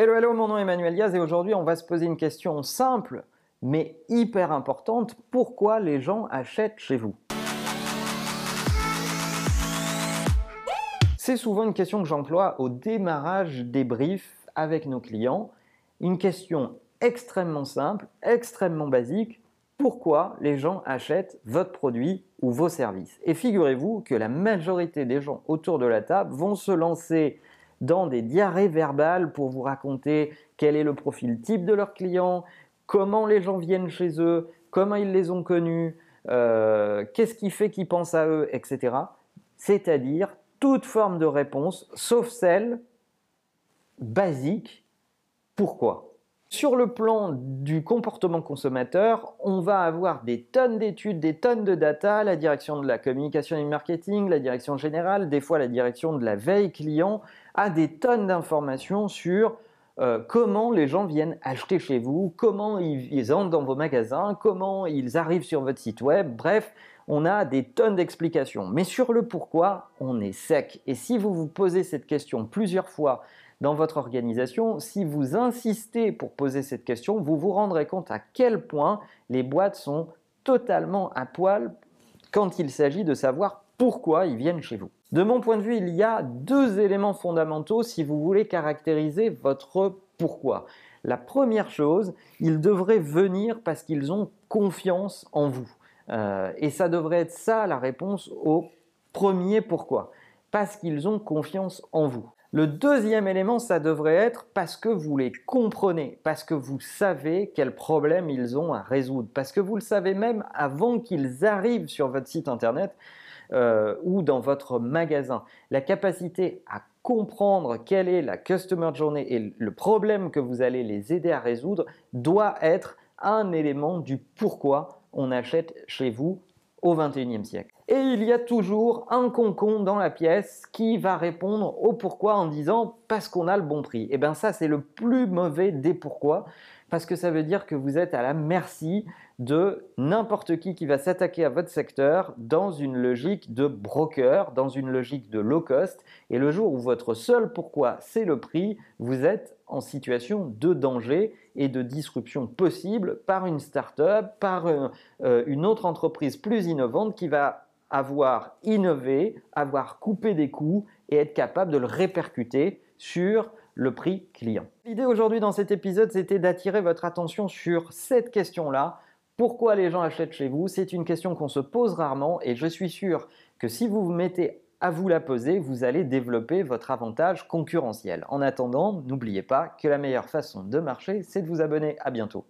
Hello, hello, mon nom est Emmanuel Diaz et aujourd'hui on va se poser une question simple mais hyper importante. Pourquoi les gens achètent chez vous? C'est souvent une question que j'emploie au démarrage des briefs avec nos clients. Une question extrêmement simple, extrêmement basique. Pourquoi les gens achètent votre produit ou vos services? Et figurez-vous que la majorité des gens autour de la table vont se lancer dans des diarrhées verbales pour vous raconter quel est le profil type de leurs clients, comment les gens viennent chez eux, comment ils les ont connus, euh, qu'est-ce qui fait qu'ils pensent à eux, etc. C'est-à-dire toute forme de réponse, sauf celle basique, pourquoi? Sur le plan du comportement consommateur, on va avoir des tonnes d'études, des tonnes de data, la direction de la communication et du marketing, la direction générale, des fois la direction de la veille client, a des tonnes d'informations sur euh, comment les gens viennent acheter chez vous, comment ils, entrent dans vos magasins, comment ils arrivent sur votre site web, bref, on a des tonnes d'explications. Mais sur le pourquoi, on est sec. Et si vous vous posez cette question plusieurs fois dans votre organisation, si vous insistez pour poser cette question, vous vous rendrez compte à quel point les boîtes sont totalement à poil quand il s'agit de savoir pourquoi ils viennent chez vous. De mon point de vue, il y a deux éléments fondamentaux si vous voulez caractériser votre pourquoi. La première chose, ils devraient venir parce qu'ils ont confiance en vous. Euh, et ça devrait être ça la réponse au premier pourquoi. Parce qu'ils ont confiance en vous. Le deuxième élément, ça devrait être parce que vous les comprenez, parce que vous savez quels problèmes ils ont à résoudre, parce que vous le savez même avant qu'ils arrivent sur votre site internet euh, ou dans votre magasin. La capacité à comprendre quelle est la customer journey et le problème que vous allez les aider à résoudre doit être un élément du pourquoi on achète chez vous au XXIe siècle. Et il y a toujours un concon dans la pièce qui va répondre au pourquoi en disant parce qu'on a le bon prix. Et eh bien ça c'est le plus mauvais des pourquoi parce que ça veut dire que vous êtes à la merci de n'importe qui qui va s'attaquer à votre secteur dans une logique de broker, dans une logique de low cost. Et le jour où votre seul pourquoi c'est le prix, vous êtes en situation de danger et de disruption possible par une start-up, par euh, une autre entreprise plus innovante qui va avoir innové, avoir coupé des coûts et être capable de le répercuter sur le prix client. L'idée aujourd'hui dans cet épisode, c'était d'attirer votre attention sur cette question-là. Pourquoi les gens achètent chez vous? C'est une question qu'on se pose rarement et je suis sûr que si vous vous mettez à vous la poser, vous allez développer votre avantage concurrentiel. En attendant, n'oubliez pas que la meilleure façon de marcher, c'est de vous abonner. À bientôt.